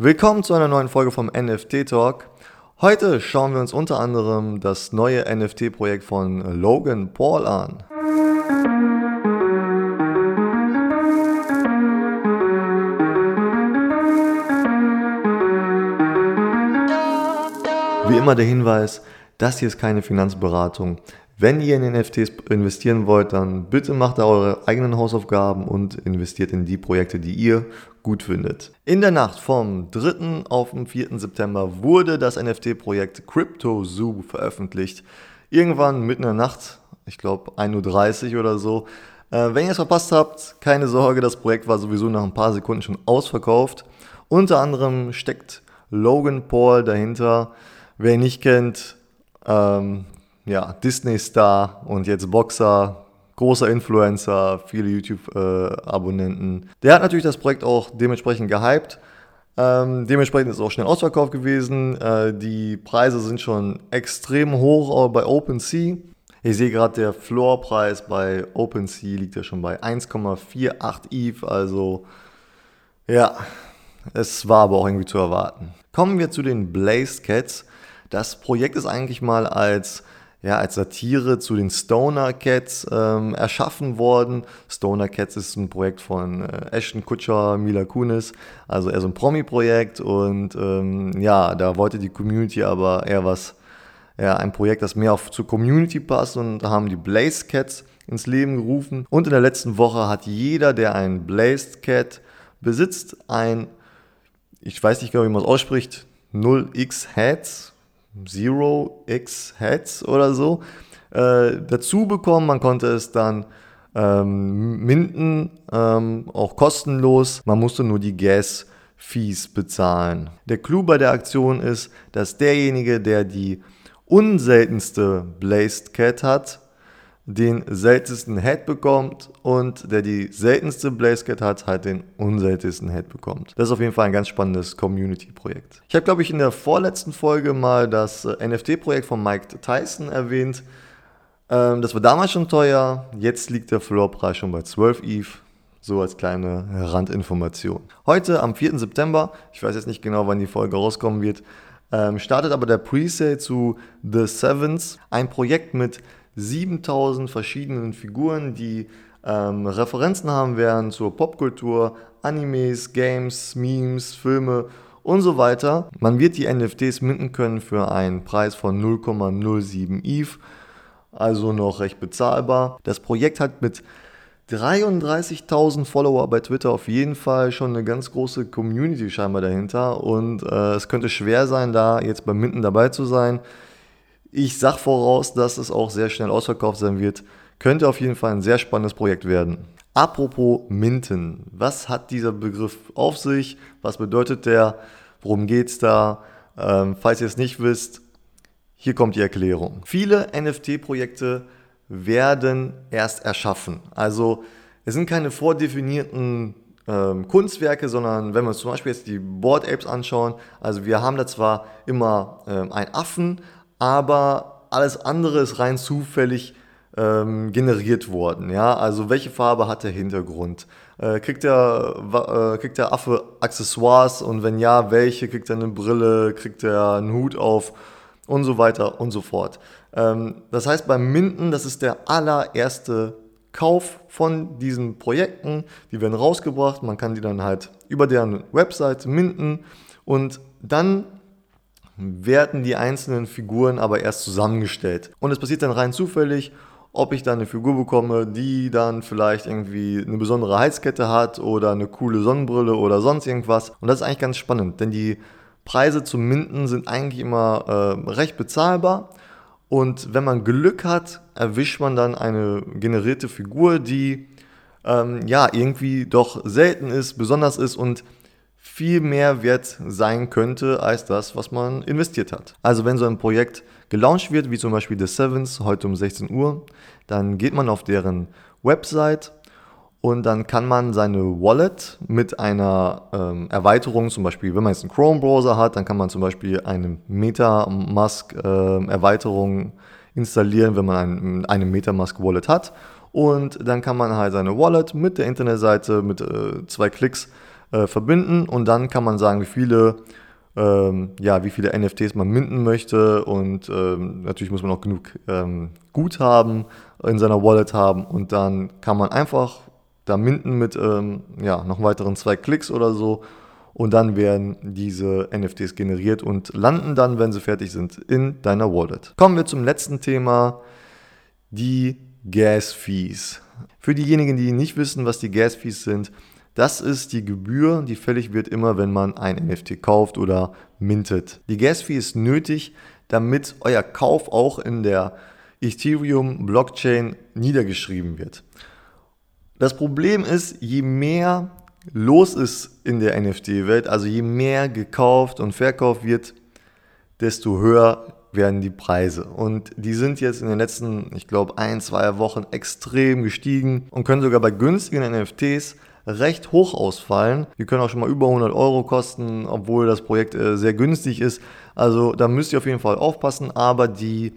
Willkommen zu einer neuen Folge vom NFT Talk. Heute schauen wir uns unter anderem das neue NFT-Projekt von Logan Paul an. Wie immer der Hinweis, das hier ist keine Finanzberatung. Wenn ihr in NFTs investieren wollt, dann bitte macht da eure eigenen Hausaufgaben und investiert in die Projekte, die ihr gut findet. In der Nacht vom 3. auf den 4. September wurde das NFT-Projekt Crypto Zoo veröffentlicht. Irgendwann mitten in der Nacht, ich glaube 1.30 Uhr oder so. Äh, wenn ihr es verpasst habt, keine Sorge, das Projekt war sowieso nach ein paar Sekunden schon ausverkauft. Unter anderem steckt Logan Paul dahinter. Wer ihn nicht kennt, ähm, ja, Disney-Star und jetzt Boxer, großer Influencer, viele YouTube-Abonnenten. Äh, Der hat natürlich das Projekt auch dementsprechend gehypt. Ähm, dementsprechend ist es auch schnell ausverkauft gewesen. Äh, die Preise sind schon extrem hoch bei OpenSea. Ich sehe gerade, der Floorpreis bei OpenSea liegt ja schon bei 1,48 ETH. Also ja, es war aber auch irgendwie zu erwarten. Kommen wir zu den Blaze Cats. Das Projekt ist eigentlich mal als ja, als Satire zu den Stoner Cats ähm, erschaffen worden. Stoner Cats ist ein Projekt von äh, Ashton Kutcher, Mila Kunis, also eher so ein Promi-Projekt und ähm, ja, da wollte die Community aber eher was, ja, ein Projekt, das mehr auf zur Community passt und da haben die Blaze Cats ins Leben gerufen und in der letzten Woche hat jeder, der ein Blazed Cat besitzt, ein, ich weiß nicht genau, wie man es ausspricht, 0x Heads, Zero X Heads oder so äh, dazu bekommen. Man konnte es dann ähm, minden, ähm, auch kostenlos. Man musste nur die Gas Fees bezahlen. Der Clou bei der Aktion ist, dass derjenige, der die unseltenste Blazed Cat hat, den seltensten Head bekommt und der die seltenste Blazecat hat, halt den unseltensten Head bekommt. Das ist auf jeden Fall ein ganz spannendes Community-Projekt. Ich habe, glaube ich, in der vorletzten Folge mal das äh, NFT-Projekt von Mike Tyson erwähnt. Ähm, das war damals schon teuer, jetzt liegt der Floorpreis schon bei 12 ETH. So als kleine Randinformation. Heute am 4. September, ich weiß jetzt nicht genau, wann die Folge rauskommen wird, ähm, startet aber der Presale zu The Sevens, ein Projekt mit 7000 verschiedenen Figuren, die ähm, Referenzen haben werden zur Popkultur, Animes, Games, Memes, Filme und so weiter. Man wird die NFTs minden können für einen Preis von 0,07 ETH, also noch recht bezahlbar. Das Projekt hat mit 33.000 Follower bei Twitter auf jeden Fall schon eine ganz große Community scheinbar dahinter und äh, es könnte schwer sein, da jetzt beim Minden dabei zu sein. Ich sag voraus, dass es auch sehr schnell ausverkauft sein wird. Könnte auf jeden Fall ein sehr spannendes Projekt werden. Apropos Minten. Was hat dieser Begriff auf sich? Was bedeutet der? Worum geht's da? Ähm, falls ihr es nicht wisst, hier kommt die Erklärung. Viele NFT-Projekte werden erst erschaffen. Also es sind keine vordefinierten ähm, Kunstwerke, sondern wenn wir uns zum Beispiel jetzt die Board Apes anschauen, also wir haben da zwar immer ähm, einen Affen, aber alles andere ist rein zufällig ähm, generiert worden. Ja? Also welche Farbe hat der Hintergrund? Äh, kriegt, der, äh, kriegt der Affe Accessoires und wenn ja, welche? Kriegt er eine Brille? Kriegt er einen Hut auf? Und so weiter und so fort. Ähm, das heißt, beim Minden, das ist der allererste Kauf von diesen Projekten. Die werden rausgebracht, man kann die dann halt über deren Website minden und dann werden die einzelnen Figuren aber erst zusammengestellt. Und es passiert dann rein zufällig, ob ich dann eine Figur bekomme, die dann vielleicht irgendwie eine besondere Heizkette hat oder eine coole Sonnenbrille oder sonst irgendwas. Und das ist eigentlich ganz spannend, denn die Preise zum Minden sind eigentlich immer äh, recht bezahlbar. Und wenn man Glück hat, erwischt man dann eine generierte Figur, die ähm, ja irgendwie doch selten ist, besonders ist und viel mehr wert sein könnte als das, was man investiert hat. Also wenn so ein Projekt gelauncht wird, wie zum Beispiel The Sevens heute um 16 Uhr, dann geht man auf deren Website und dann kann man seine Wallet mit einer ähm, Erweiterung, zum Beispiel, wenn man jetzt einen Chrome-Browser hat, dann kann man zum Beispiel eine Metamask-Erweiterung äh, installieren, wenn man ein, eine Metamask-Wallet hat. Und dann kann man halt seine Wallet mit der Internetseite mit äh, zwei Klicks äh, verbinden. Und dann kann man sagen, wie viele, ähm, ja, wie viele NFTs man minden möchte. Und ähm, natürlich muss man auch genug ähm, Guthaben in seiner Wallet haben. Und dann kann man einfach da minden mit ähm, ja, noch weiteren zwei Klicks oder so. Und dann werden diese NFTs generiert und landen dann, wenn sie fertig sind, in deiner Wallet. Kommen wir zum letzten Thema, die Gas Fees. Für diejenigen, die nicht wissen, was die Gas Fees sind, das ist die Gebühr, die fällig wird immer, wenn man ein NFT kauft oder mintet. Die Gas Fee ist nötig, damit euer Kauf auch in der Ethereum Blockchain niedergeschrieben wird. Das Problem ist, je mehr los ist in der NFT-Welt, also je mehr gekauft und verkauft wird, desto höher werden die Preise. Und die sind jetzt in den letzten, ich glaube, ein, zwei Wochen extrem gestiegen und können sogar bei günstigen NFTs recht hoch ausfallen. Die können auch schon mal über 100 Euro kosten, obwohl das Projekt äh, sehr günstig ist. Also da müsst ihr auf jeden Fall aufpassen, aber die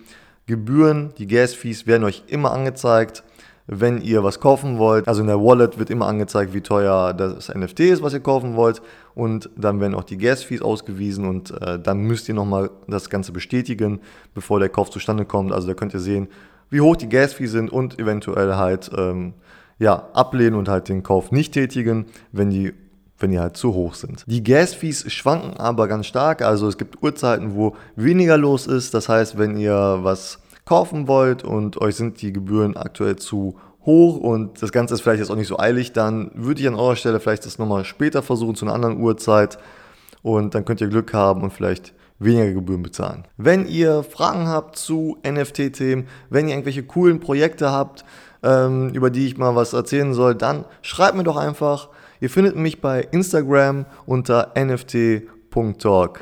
Gebühren, die Gas-Fees werden euch immer angezeigt wenn ihr was kaufen wollt. Also in der Wallet wird immer angezeigt, wie teuer das NFT ist, was ihr kaufen wollt. Und dann werden auch die Gas-Fees ausgewiesen und äh, dann müsst ihr nochmal das Ganze bestätigen, bevor der Kauf zustande kommt. Also da könnt ihr sehen, wie hoch die Gas-Fees sind und eventuell halt ähm, ja, ablehnen und halt den Kauf nicht tätigen, wenn die wenn die halt zu hoch sind. Die Gas-Fees schwanken aber ganz stark, also es gibt Uhrzeiten, wo weniger los ist. Das heißt, wenn ihr was kaufen wollt und euch sind die Gebühren aktuell zu hoch und das Ganze ist vielleicht jetzt auch nicht so eilig, dann würde ich an eurer Stelle vielleicht das nochmal später versuchen zu einer anderen Uhrzeit und dann könnt ihr Glück haben und vielleicht weniger Gebühren bezahlen. Wenn ihr Fragen habt zu NFT-Themen, wenn ihr irgendwelche coolen Projekte habt, ähm, über die ich mal was erzählen soll, dann schreibt mir doch einfach. Ihr findet mich bei Instagram unter nft.talk.